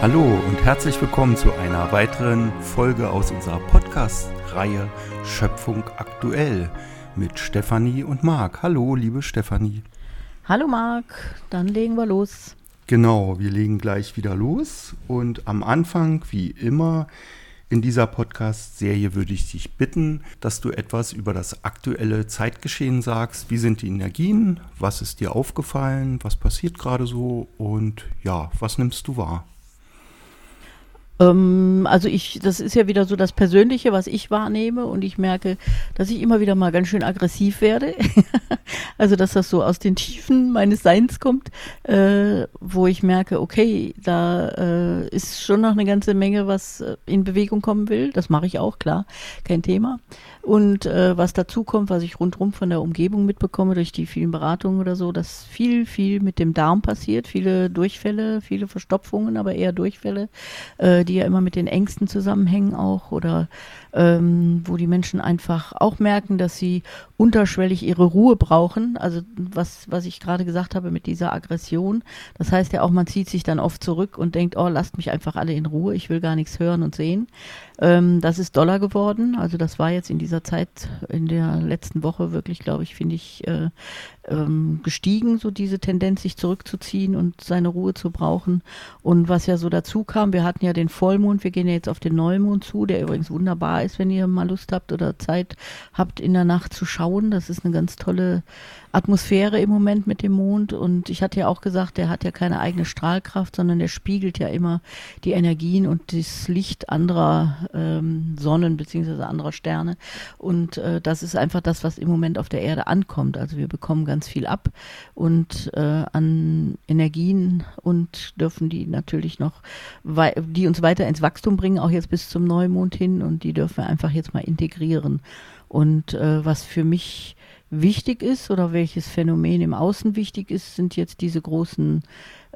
Hallo und herzlich willkommen zu einer weiteren Folge aus unserer Podcast-Reihe Schöpfung aktuell mit Stefanie und Marc. Hallo, liebe Stefanie. Hallo Marc, dann legen wir los. Genau, wir legen gleich wieder los und am Anfang, wie immer, in dieser Podcast-Serie würde ich dich bitten, dass du etwas über das aktuelle Zeitgeschehen sagst. Wie sind die Energien? Was ist dir aufgefallen? Was passiert gerade so? Und ja, was nimmst du wahr? Ähm, also ich, das ist ja wieder so das Persönliche, was ich wahrnehme und ich merke, dass ich immer wieder mal ganz schön aggressiv werde. also dass das so aus den Tiefen meines Seins kommt, äh, wo ich merke, okay, da äh, ist schon noch eine ganze Menge, was äh, in Bewegung kommen will. Das mache ich auch, klar, kein Thema. Und äh, was dazu kommt, was ich rundherum von der Umgebung mitbekomme, durch die vielen Beratungen oder so, dass viel, viel mit dem Darm passiert, viele Durchfälle, viele Verstopfungen, aber eher Durchfälle, äh, die ja immer mit den Ängsten zusammenhängen auch oder ähm, wo die Menschen einfach auch merken, dass sie unterschwellig ihre Ruhe brauchen. Also was, was ich gerade gesagt habe mit dieser Aggression. Das heißt ja auch, man zieht sich dann oft zurück und denkt, oh, lasst mich einfach alle in Ruhe, ich will gar nichts hören und sehen. Ähm, das ist Dollar geworden. Also das war jetzt in dieser Zeit, in der letzten Woche wirklich, glaube ich, finde ich, äh, ähm, gestiegen, so diese Tendenz, sich zurückzuziehen und seine Ruhe zu brauchen. Und was ja so dazu kam, wir hatten ja den Vollmond, wir gehen ja jetzt auf den Neumond zu, der übrigens wunderbar ist, wenn ihr mal Lust habt oder Zeit habt, in der Nacht zu schauen. Das ist eine ganz tolle Atmosphäre im Moment mit dem Mond. Und ich hatte ja auch gesagt, der hat ja keine eigene Strahlkraft, sondern der spiegelt ja immer die Energien und das Licht anderer ähm, Sonnen beziehungsweise anderer Sterne. Und äh, das ist einfach das, was im Moment auf der Erde ankommt. Also wir bekommen ganz viel ab und äh, an Energien und dürfen die natürlich noch, die uns weiter ins Wachstum bringen, auch jetzt bis zum Neumond hin. Und die dürfen wir einfach jetzt mal integrieren. Und äh, was für mich wichtig ist oder welches Phänomen im Außen wichtig ist, sind jetzt diese großen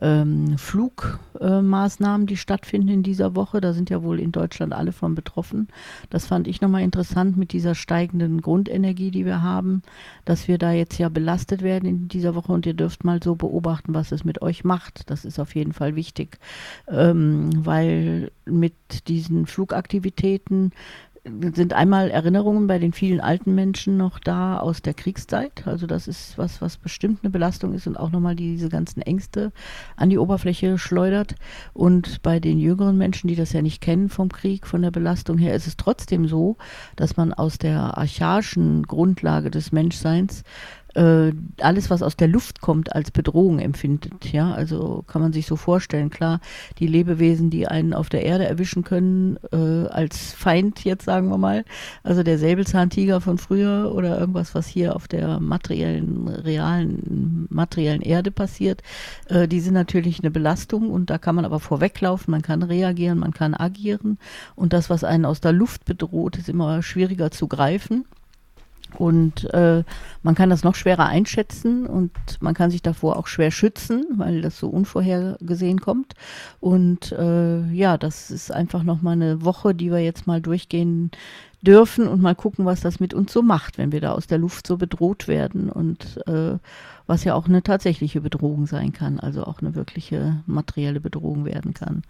ähm, Flugmaßnahmen, äh, die stattfinden in dieser Woche. Da sind ja wohl in Deutschland alle von betroffen. Das fand ich nochmal interessant mit dieser steigenden Grundenergie, die wir haben, dass wir da jetzt ja belastet werden in dieser Woche und ihr dürft mal so beobachten, was es mit euch macht. Das ist auf jeden Fall wichtig, ähm, weil mit diesen Flugaktivitäten sind einmal Erinnerungen bei den vielen alten Menschen noch da aus der Kriegszeit. Also das ist was, was bestimmt eine Belastung ist und auch nochmal diese ganzen Ängste an die Oberfläche schleudert. Und bei den jüngeren Menschen, die das ja nicht kennen vom Krieg, von der Belastung her, ist es trotzdem so, dass man aus der archaischen Grundlage des Menschseins äh, alles, was aus der Luft kommt, als Bedrohung empfindet. Ja, also kann man sich so vorstellen. Klar, die Lebewesen, die einen auf der Erde erwischen können, äh, als Feind jetzt sagen wir mal, also der Säbelzahntiger von früher oder irgendwas, was hier auf der materiellen, realen, materiellen Erde passiert, äh, die sind natürlich eine Belastung und da kann man aber vorweglaufen, man kann reagieren, man kann agieren und das, was einen aus der Luft bedroht, ist immer schwieriger zu greifen. Und äh, man kann das noch schwerer einschätzen und man kann sich davor auch schwer schützen, weil das so unvorhergesehen kommt. Und äh, ja, das ist einfach nochmal eine Woche, die wir jetzt mal durchgehen dürfen und mal gucken, was das mit uns so macht, wenn wir da aus der Luft so bedroht werden und äh, was ja auch eine tatsächliche Bedrohung sein kann, also auch eine wirkliche materielle Bedrohung werden kann.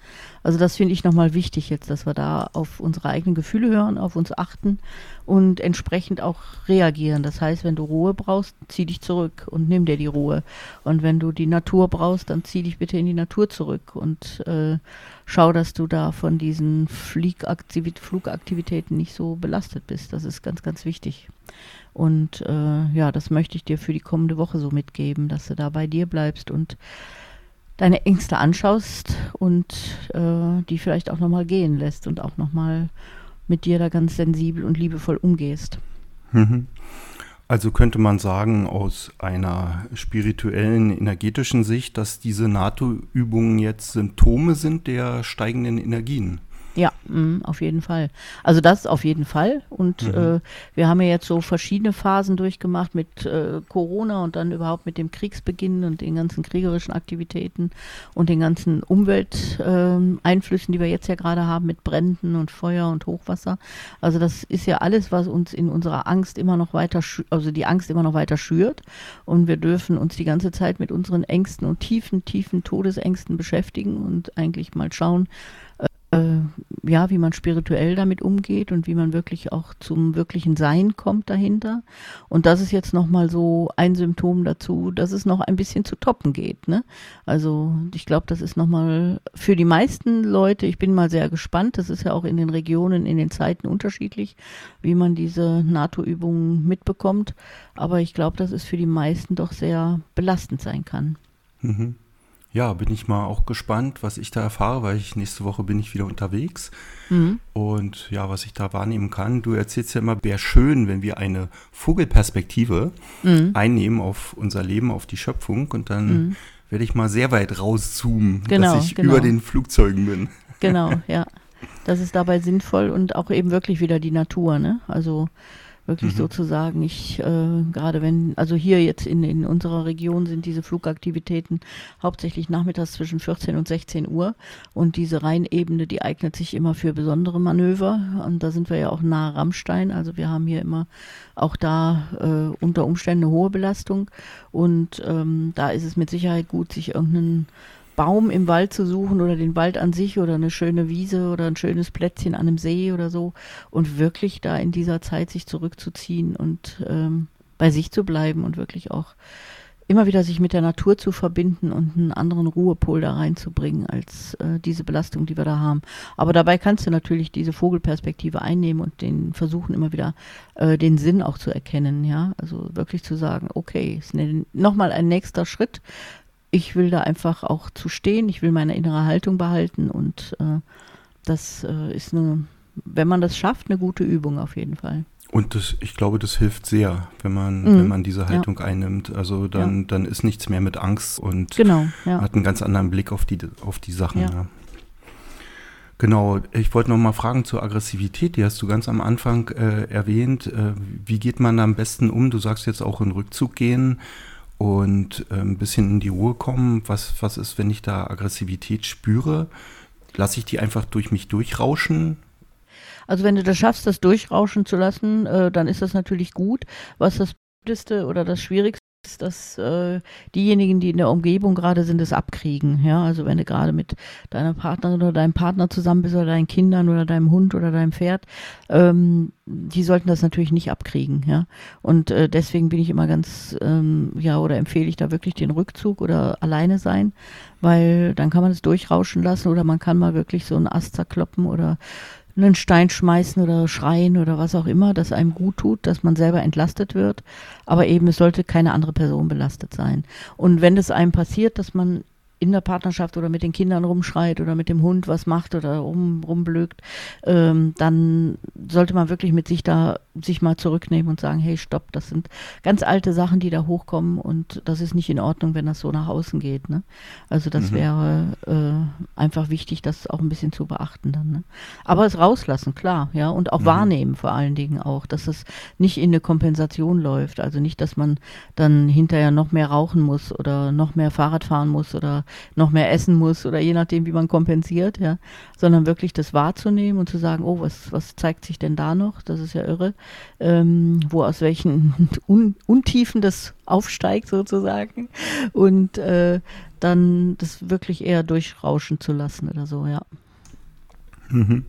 Also das finde ich nochmal wichtig jetzt, dass wir da auf unsere eigenen Gefühle hören, auf uns achten und entsprechend auch reagieren. Das heißt, wenn du Ruhe brauchst, zieh dich zurück und nimm dir die Ruhe. Und wenn du die Natur brauchst, dann zieh dich bitte in die Natur zurück und äh, schau, dass du da von diesen Flugaktivitäten nicht so belastet bist. Das ist ganz, ganz wichtig. Und äh, ja, das möchte ich dir für die kommende Woche so mitgeben, dass du da bei dir bleibst und deine Ängste anschaust und äh, die vielleicht auch nochmal gehen lässt und auch nochmal mit dir da ganz sensibel und liebevoll umgehst. Mhm. Also könnte man sagen, aus einer spirituellen, energetischen Sicht, dass diese NATO-Übungen jetzt Symptome sind der steigenden Energien. Ja, mh, auf jeden Fall. Also das auf jeden Fall. Und Mhm. äh, wir haben ja jetzt so verschiedene Phasen durchgemacht mit äh, Corona und dann überhaupt mit dem Kriegsbeginn und den ganzen kriegerischen Aktivitäten und den ganzen Umwelteinflüssen, ähm, Einflüssen, die wir jetzt ja gerade haben mit Bränden und Feuer und Hochwasser. Also das ist ja alles, was uns in unserer Angst immer noch weiter, also die Angst immer noch weiter schürt. Und wir dürfen uns die ganze Zeit mit unseren Ängsten und tiefen, tiefen Todesängsten beschäftigen und eigentlich mal schauen, äh, ja, wie man spirituell damit umgeht und wie man wirklich auch zum wirklichen Sein kommt dahinter. Und das ist jetzt nochmal so ein Symptom dazu, dass es noch ein bisschen zu toppen geht. Ne? Also ich glaube, das ist nochmal für die meisten Leute, ich bin mal sehr gespannt, das ist ja auch in den Regionen, in den Zeiten unterschiedlich, wie man diese NATO-Übungen mitbekommt. Aber ich glaube, dass es für die meisten doch sehr belastend sein kann. Mhm. Ja, bin ich mal auch gespannt, was ich da erfahre, weil ich nächste Woche bin ich wieder unterwegs. Mhm. Und ja, was ich da wahrnehmen kann, du erzählst ja immer, wäre schön, wenn wir eine Vogelperspektive Mhm. einnehmen auf unser Leben, auf die Schöpfung. Und dann werde ich mal sehr weit rauszoomen, Genau, dass ich genau. über den Flugzeugen bin. Genau, ja. Das ist dabei sinnvoll und auch eben wirklich wieder die Natur, ne? Also wirklich Mhm. sozusagen, ich, äh, gerade wenn, also hier jetzt in, in unserer Region sind diese Flugaktivitäten hauptsächlich nachmittags zwischen 14 und 16 Uhr. Und diese Rheinebene, die eignet sich immer für besondere Manöver. Und da sind wir ja auch nahe Rammstein, also wir haben hier immer auch da äh, unter Umständen eine hohe Belastung. Und ähm, da ist es mit Sicherheit gut, sich irgendeinen Baum im Wald zu suchen oder den Wald an sich oder eine schöne Wiese oder ein schönes Plätzchen an einem See oder so und wirklich da in dieser Zeit sich zurückzuziehen und ähm, bei sich zu bleiben und wirklich auch immer wieder sich mit der Natur zu verbinden und einen anderen Ruhepol da reinzubringen als äh, diese Belastung, die wir da haben. Aber dabei kannst du natürlich diese Vogelperspektive einnehmen und den versuchen immer wieder äh, den Sinn auch zu erkennen, ja. Also wirklich zu sagen, okay, ist ne, nochmal ein nächster Schritt. Ich will da einfach auch zu stehen, ich will meine innere Haltung behalten und äh, das äh, ist eine, wenn man das schafft, eine gute Übung auf jeden Fall. Und das, ich glaube, das hilft sehr, wenn man, Mhm. wenn man diese Haltung einnimmt. Also dann, dann ist nichts mehr mit Angst und Genau, ja. hat einen ganz anderen Blick auf die, auf die Sachen. Ja. Ja. Genau, ich wollte noch mal fragen zur Aggressivität, die hast du ganz am Anfang äh, erwähnt. Äh, wie geht man da am besten um? Du sagst jetzt auch in Rückzug gehen und ein bisschen in die Ruhe kommen. Was, was ist, wenn ich da Aggressivität spüre? Lasse ich die einfach durch mich durchrauschen? Also wenn du das schaffst, das durchrauschen zu lassen, äh, dann ist das natürlich gut. Was das Blödeste oder das Schwierigste dass äh, diejenigen, die in der Umgebung gerade sind, es abkriegen. Ja, also wenn du gerade mit deiner Partnerin oder deinem Partner zusammen bist oder deinen Kindern oder deinem Hund oder deinem Pferd, ähm, die sollten das natürlich nicht abkriegen. Ja, und äh, deswegen bin ich immer ganz, ähm, ja, oder empfehle ich da wirklich den Rückzug oder alleine sein, weil dann kann man es durchrauschen lassen oder man kann mal wirklich so einen Ast zerkloppen oder einen Stein schmeißen oder schreien oder was auch immer, das einem gut tut, dass man selber entlastet wird. Aber eben, es sollte keine andere Person belastet sein. Und wenn es einem passiert, dass man in der Partnerschaft oder mit den Kindern rumschreit oder mit dem Hund was macht oder rum, rumblökt, ähm, dann sollte man wirklich mit sich da sich mal zurücknehmen und sagen, hey, stopp, das sind ganz alte Sachen, die da hochkommen und das ist nicht in Ordnung, wenn das so nach außen geht. Ne? Also das Mhm. wäre äh, einfach wichtig, das auch ein bisschen zu beachten dann. Ne? Aber es rauslassen, klar, ja, und auch Mhm. wahrnehmen vor allen Dingen auch, dass es nicht in eine Kompensation läuft. Also nicht, dass man dann hinterher noch mehr rauchen muss oder noch mehr Fahrrad fahren muss oder noch mehr essen muss oder je nachdem, wie man kompensiert, ja, sondern wirklich das wahrzunehmen und zu sagen, oh, was, was zeigt sich denn da noch? Das ist ja irre, ähm, wo aus welchen Un Untiefen das aufsteigt sozusagen und äh, dann das wirklich eher durchrauschen zu lassen oder so, ja, Mhm.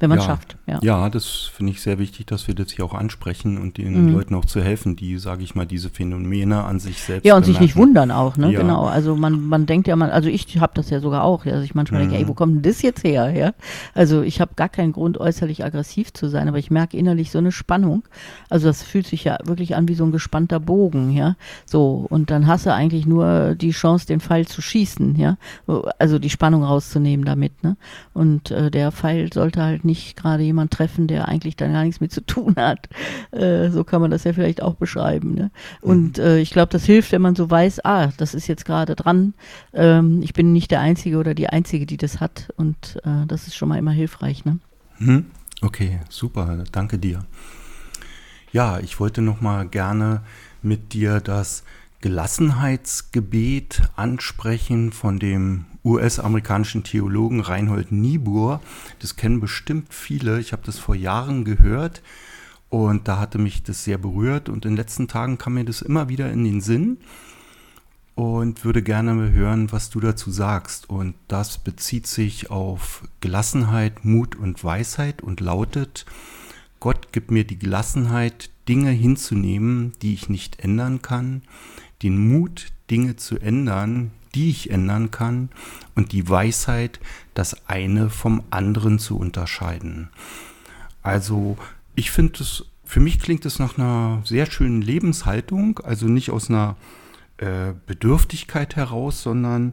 Wenn man es Ja. schafft, ja. Ja, das finde ich sehr wichtig, dass wir das hier auch ansprechen und den Mhm. Leuten auch zu helfen, die, sage ich mal, diese Phänomene an sich selbst Ja, und sich nicht bemerken. wundern auch, ne? Ja. Genau. Also man, man denkt ja, man, also ich habe das ja sogar auch, dass ich manchmal denke, Mhm. ey, wo kommt denn das jetzt her? Ja? Also ich habe gar keinen Grund, äußerlich aggressiv zu sein, aber ich merke innerlich so eine Spannung. Also das fühlt sich ja wirklich an wie so ein gespannter Bogen, ja. So, und dann hast du eigentlich nur die Chance, den Pfeil zu schießen, ja. Also die Spannung rauszunehmen damit, ne? Und äh, der Pfeil sollte halt nicht gerade jemand treffen, der eigentlich da gar nichts mit zu tun hat. Äh, so kann man das ja vielleicht auch beschreiben. Ne? Und mhm. äh, ich glaube, das hilft, wenn man so weiß, ah, das ist jetzt gerade dran. Ähm, ich bin nicht der Einzige oder die Einzige, die das hat. Und äh, das ist schon mal immer hilfreich. Ne? Mhm. Okay, super, danke dir. Ja, ich wollte noch mal gerne mit dir das Gelassenheitsgebet ansprechen von dem US-amerikanischen Theologen Reinhold Niebuhr. Das kennen bestimmt viele. Ich habe das vor Jahren gehört und da hatte mich das sehr berührt und in den letzten Tagen kam mir das immer wieder in den Sinn und würde gerne hören, was du dazu sagst. Und das bezieht sich auf Gelassenheit, Mut und Weisheit und lautet, Gott gibt mir die Gelassenheit, Dinge hinzunehmen, die ich nicht ändern kann, den Mut, Dinge zu ändern, die ich ändern kann, und die Weisheit, das eine vom anderen zu unterscheiden. Also ich finde es, für mich klingt es nach einer sehr schönen Lebenshaltung, also nicht aus einer äh, Bedürftigkeit heraus, sondern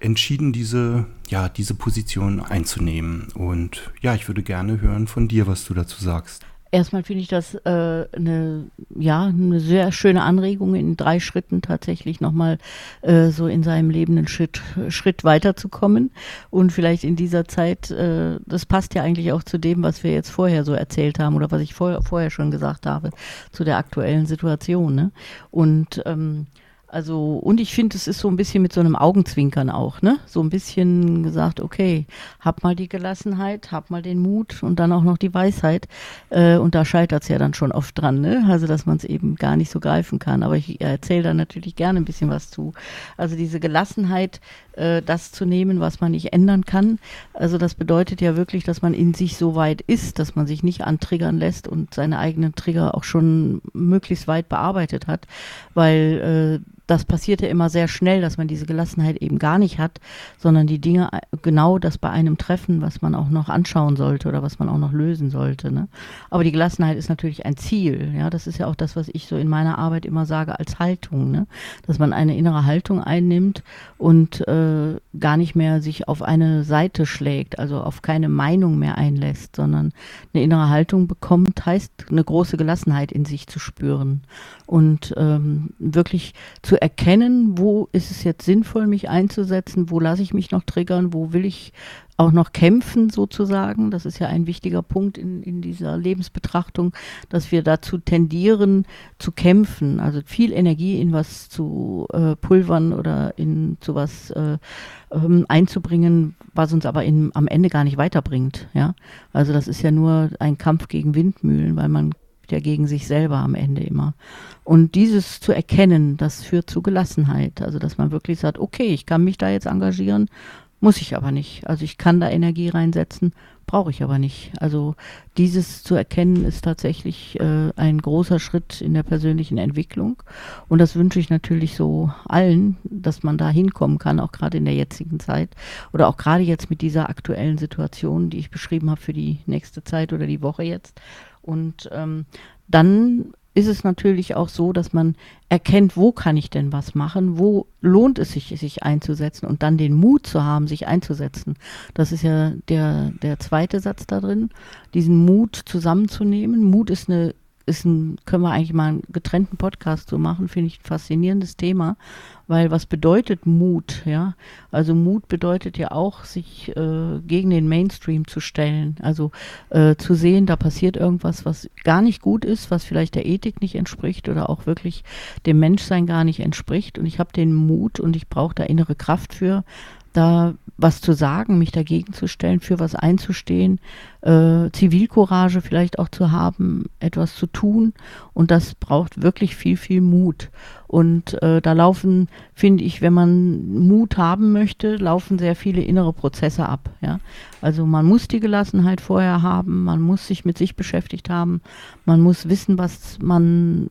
entschieden, diese, ja, diese Position einzunehmen. Und ja, ich würde gerne hören von dir, was du dazu sagst. Erstmal finde ich das äh, eine, ja, eine sehr schöne Anregung, in drei Schritten tatsächlich nochmal äh, so in seinem Leben einen Schritt, Schritt weiterzukommen. Und vielleicht in dieser Zeit, äh, das passt ja eigentlich auch zu dem, was wir jetzt vorher so erzählt haben oder was ich vorher, vorher schon gesagt habe, zu der aktuellen Situation. Ne? Und ähm, also, und ich finde, es ist so ein bisschen mit so einem Augenzwinkern auch, ne? So ein bisschen gesagt, okay, hab mal die Gelassenheit, hab mal den Mut und dann auch noch die Weisheit. Äh, und da scheitert es ja dann schon oft dran, ne? Also, dass man es eben gar nicht so greifen kann. Aber ich erzähle da natürlich gerne ein bisschen was zu. Also diese Gelassenheit, äh, das zu nehmen, was man nicht ändern kann. Also das bedeutet ja wirklich, dass man in sich so weit ist, dass man sich nicht antriggern lässt und seine eigenen Trigger auch schon möglichst weit bearbeitet hat, weil äh, das passiert ja immer sehr schnell, dass man diese Gelassenheit eben gar nicht hat, sondern die Dinge genau das bei einem treffen, was man auch noch anschauen sollte oder was man auch noch lösen sollte. Ne? Aber die Gelassenheit ist natürlich ein Ziel. Ja, das ist ja auch das, was ich so in meiner Arbeit immer sage als Haltung, ne? dass man eine innere Haltung einnimmt und äh, gar nicht mehr sich auf eine Seite schlägt, also auf keine Meinung mehr einlässt, sondern eine innere Haltung bekommt, heißt eine große Gelassenheit in sich zu spüren und ähm, wirklich zu erkennen, wo ist es jetzt sinnvoll, mich einzusetzen, wo lasse ich mich noch triggern, wo will ich auch noch kämpfen sozusagen. Das ist ja ein wichtiger Punkt in, in dieser Lebensbetrachtung, dass wir dazu tendieren zu kämpfen, also viel Energie in was zu äh, pulvern oder in zu was äh, ähm, einzubringen, was uns aber in, am Ende gar nicht weiterbringt. Ja, also das ist ja nur ein Kampf gegen Windmühlen, weil man ja gegen sich selber am Ende immer. Und dieses zu erkennen, das führt zu Gelassenheit. Also, dass man wirklich sagt, okay, ich kann mich da jetzt engagieren, muss ich aber nicht. Also, ich kann da Energie reinsetzen, brauche ich aber nicht. Also, dieses zu erkennen ist tatsächlich äh, ein großer Schritt in der persönlichen Entwicklung. Und das wünsche ich natürlich so allen, dass man da hinkommen kann, auch gerade in der jetzigen Zeit oder auch gerade jetzt mit dieser aktuellen Situation, die ich beschrieben habe für die nächste Zeit oder die Woche jetzt und ähm, dann ist es natürlich auch so, dass man erkennt, wo kann ich denn was machen, wo lohnt es sich, sich einzusetzen und dann den Mut zu haben, sich einzusetzen. Das ist ja der, der zweite Satz da drin, diesen Mut zusammenzunehmen. Mut ist eine ist ein, können wir eigentlich mal einen getrennten Podcast so machen, finde ich ein faszinierendes Thema, weil was bedeutet Mut, ja? Also Mut bedeutet ja auch, sich äh, gegen den Mainstream zu stellen, also äh, zu sehen, da passiert irgendwas, was gar nicht gut ist, was vielleicht der Ethik nicht entspricht oder auch wirklich dem Menschsein gar nicht entspricht und ich habe den Mut und ich brauche da innere Kraft für, da was zu sagen, mich dagegen zu stellen, für was einzustehen, äh, Zivilcourage vielleicht auch zu haben, etwas zu tun. Und das braucht wirklich viel, viel Mut. Und äh, da laufen, finde ich, wenn man Mut haben möchte, laufen sehr viele innere Prozesse ab. Ja? Also man muss die Gelassenheit vorher haben, man muss sich mit sich beschäftigt haben, man muss wissen, was man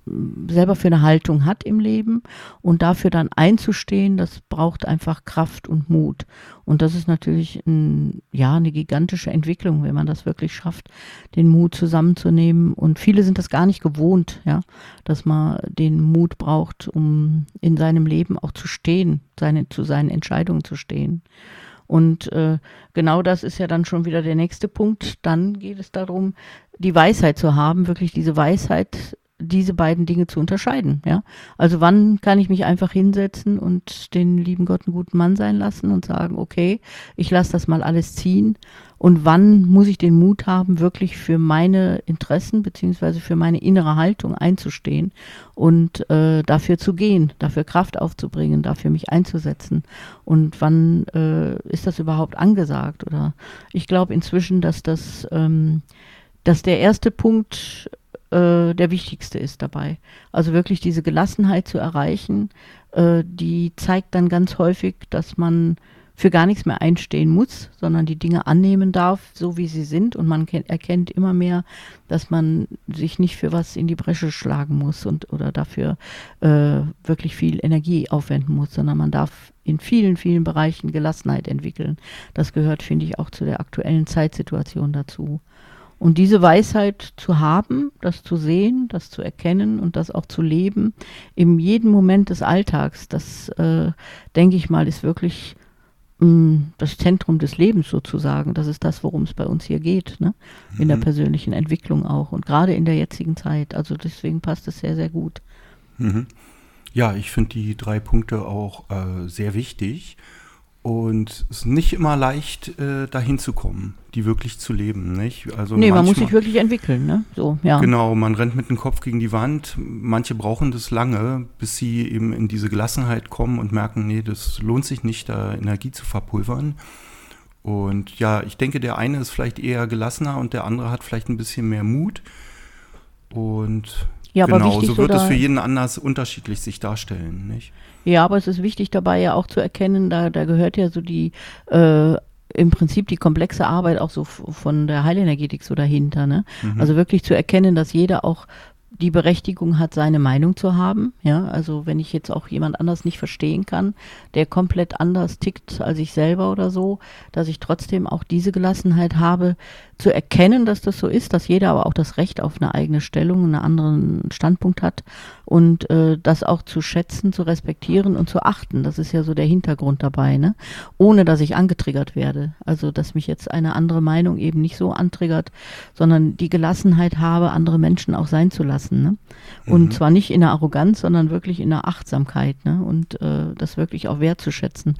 selber für eine Haltung hat im Leben und dafür dann einzustehen, das braucht einfach Kraft und Mut. Und das ist natürlich ein, ja, eine gigantische Entwicklung, wenn man das wirklich schafft, den Mut zusammenzunehmen. Und viele sind das gar nicht gewohnt, ja, dass man den Mut braucht, um in seinem Leben auch zu stehen, seine, zu seinen Entscheidungen zu stehen. Und äh, genau das ist ja dann schon wieder der nächste Punkt. Dann geht es darum, die Weisheit zu haben, wirklich diese Weisheit diese beiden Dinge zu unterscheiden. Ja? Also wann kann ich mich einfach hinsetzen und den lieben Gott einen guten Mann sein lassen und sagen, okay, ich lasse das mal alles ziehen. Und wann muss ich den Mut haben, wirklich für meine Interessen beziehungsweise für meine innere Haltung einzustehen und äh, dafür zu gehen, dafür Kraft aufzubringen, dafür mich einzusetzen. Und wann äh, ist das überhaupt angesagt? Oder ich glaube inzwischen, dass das ähm, dass der erste Punkt äh, der wichtigste ist dabei. Also wirklich diese Gelassenheit zu erreichen, äh, die zeigt dann ganz häufig, dass man für gar nichts mehr einstehen muss, sondern die Dinge annehmen darf, so wie sie sind. Und man erkennt immer mehr, dass man sich nicht für was in die Bresche schlagen muss und oder dafür äh, wirklich viel Energie aufwenden muss, sondern man darf in vielen, vielen Bereichen Gelassenheit entwickeln. Das gehört, finde ich, auch zu der aktuellen Zeitsituation dazu. Und diese Weisheit zu haben, das zu sehen, das zu erkennen und das auch zu leben, in jedem Moment des Alltags, das, äh, denke ich mal, ist wirklich mh, mm, das Zentrum des Lebens sozusagen. Das ist das, worum es bei uns hier geht, ne? in mhm. der persönlichen Entwicklung auch und gerade in der jetzigen Zeit. Also deswegen passt es sehr, sehr gut. Mhm. Ja, ich finde die drei Punkte auch äh, sehr wichtig. Und es ist nicht immer leicht, äh, dahin zu kommen, die wirklich zu leben. Nicht? Also nee, manchmal, man muss sich wirklich entwickeln. Ne? So, ja. Genau, man rennt mit dem Kopf gegen die Wand. Manche brauchen das lange, bis sie eben in diese Gelassenheit kommen und merken, nee, das lohnt sich nicht, da Energie zu verpulvern. Und ja, ich denke, der eine ist vielleicht eher gelassener und der andere hat vielleicht ein bisschen mehr Mut. Und ja, genau, so wird es für jeden anders unterschiedlich sich darstellen. Nicht? Ja, aber es ist wichtig dabei ja auch zu erkennen, da, da gehört ja so die äh, im Prinzip die komplexe Arbeit auch so von der Heilenergetik so dahinter. Ne? Mhm. Also wirklich zu erkennen, dass jeder auch die Berechtigung hat, seine Meinung zu haben. Ja, also wenn ich jetzt auch jemand anders nicht verstehen kann, der komplett anders tickt als ich selber oder so, dass ich trotzdem auch diese Gelassenheit habe, zu erkennen, dass das so ist, dass jeder aber auch das Recht auf eine eigene Stellung, einen anderen Standpunkt hat und äh, das auch zu schätzen, zu respektieren und zu achten. Das ist ja so der Hintergrund dabei, ne? Ohne dass ich angetriggert werde. Also dass mich jetzt eine andere Meinung eben nicht so antriggert, sondern die Gelassenheit habe, andere Menschen auch sein zu lassen. Ne? Und mhm. zwar nicht in der Arroganz, sondern wirklich in der Achtsamkeit ne? und äh, das wirklich auch wertzuschätzen.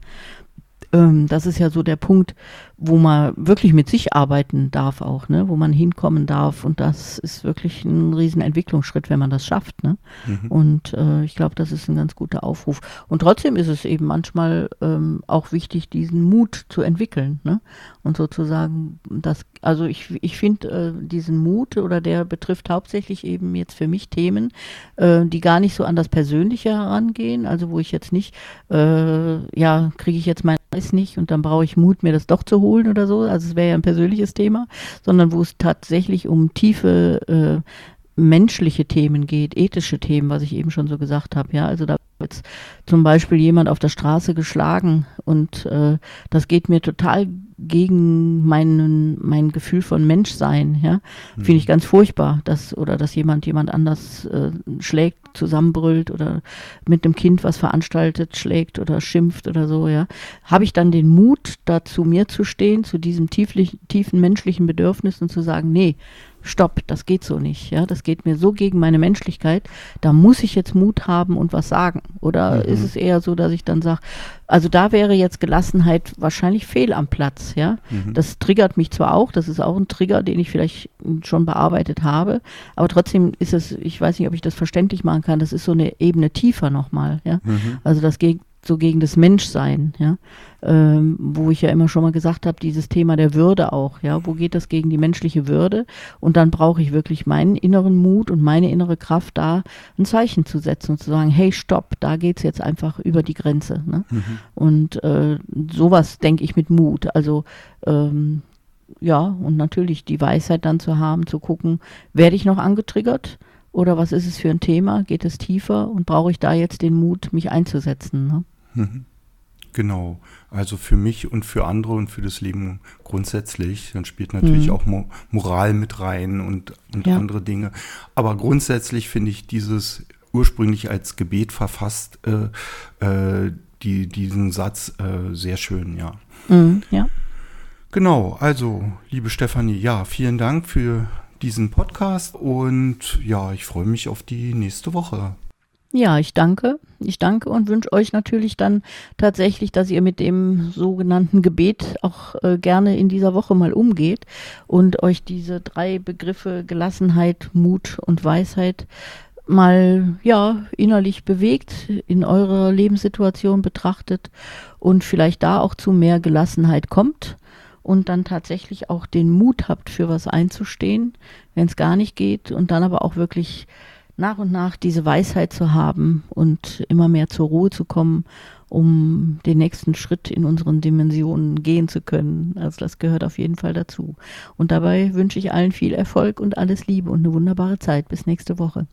Ähm, das ist ja so der Punkt, wo man wirklich mit sich arbeiten darf auch, ne? wo man hinkommen darf. Und das ist wirklich ein riesen Entwicklungsschritt, wenn man das schafft. Ne? Mhm. Und äh, ich glaube, das ist ein ganz guter Aufruf. Und trotzdem ist es eben manchmal ähm, auch wichtig, diesen Mut zu entwickeln. Ne? Und sozusagen, das, also ich, ich finde äh, diesen Mut oder der betrifft hauptsächlich eben jetzt für mich Themen, äh, die gar nicht so an das Persönliche herangehen. Also wo ich jetzt nicht, äh, ja, kriege ich jetzt mein Eis nicht und dann brauche ich Mut, mir das doch zu holen oder so, also es wäre ja ein persönliches Thema, sondern wo es tatsächlich um tiefe äh, menschliche Themen geht, ethische Themen, was ich eben schon so gesagt habe. Ja, also da wird zum Beispiel jemand auf der Straße geschlagen und äh, das geht mir total gegen meinen, mein Gefühl von Menschsein. Ja, mhm. finde ich ganz furchtbar, dass oder dass jemand jemand anders äh, schlägt, zusammenbrüllt oder mit dem Kind was veranstaltet, schlägt oder schimpft oder so. Ja, habe ich dann den Mut, da zu mir zu stehen, zu diesem tieflich, tiefen menschlichen Bedürfnis und zu sagen, nee, stopp, das geht so nicht. Ja, das geht mir so gegen meine Menschlichkeit. Da muss ich jetzt Mut haben und was sagen. Oder mhm. ist es eher so, dass ich dann sage, also da wäre jetzt Gelassenheit wahrscheinlich fehl am Platz. Ja, mhm. das triggert mich zwar auch. Das ist auch ein Trigger, den ich vielleicht schon bearbeitet habe. Aber trotzdem ist es, ich weiß nicht, ob ich das verständlich machen kann. Das ist so eine Ebene tiefer nochmal. Ja, mhm. also das geht so gegen das Menschsein, ja, ähm, wo ich ja immer schon mal gesagt habe, dieses Thema der Würde auch, ja, wo geht das gegen die menschliche Würde? Und dann brauche ich wirklich meinen inneren Mut und meine innere Kraft, da ein Zeichen zu setzen und zu sagen, hey, stopp, da geht's jetzt einfach über die Grenze. Ne? Mhm. Und äh, sowas denke ich mit Mut. Also ähm, ja, und natürlich die Weisheit dann zu haben, zu gucken, werde ich noch angetriggert? Oder was ist es für ein Thema? Geht es tiefer und brauche ich da jetzt den Mut, mich einzusetzen? Ne? Mhm. Genau, also für mich und für andere und für das Leben grundsätzlich. Dann spielt natürlich mhm. auch Mo Moral mit rein und, und ja. andere Dinge. Aber grundsätzlich finde ich dieses ursprünglich als Gebet verfasst, äh, äh, die, diesen Satz äh, sehr schön, ja. Mhm, ja. Genau, also liebe Stefanie, ja, vielen Dank für diesen Podcast und ja, ich freue mich auf die nächste Woche. Ja, ich danke. Ich danke und wünsche euch natürlich dann tatsächlich, dass ihr mit dem sogenannten Gebet auch äh, gerne in dieser Woche mal umgeht und euch diese drei Begriffe Gelassenheit, Mut und Weisheit mal ja innerlich bewegt, in eurer Lebenssituation betrachtet und vielleicht da auch zu mehr Gelassenheit kommt und dann tatsächlich auch den Mut habt, für was einzustehen, wenn es gar nicht geht und dann aber auch wirklich nach und nach diese Weisheit zu haben und immer mehr zur Ruhe zu kommen, um den nächsten Schritt in unseren Dimensionen gehen zu können. Also das gehört auf jeden Fall dazu. Und dabei wünsche ich allen viel Erfolg und alles Liebe und eine wunderbare Zeit. Bis nächste Woche.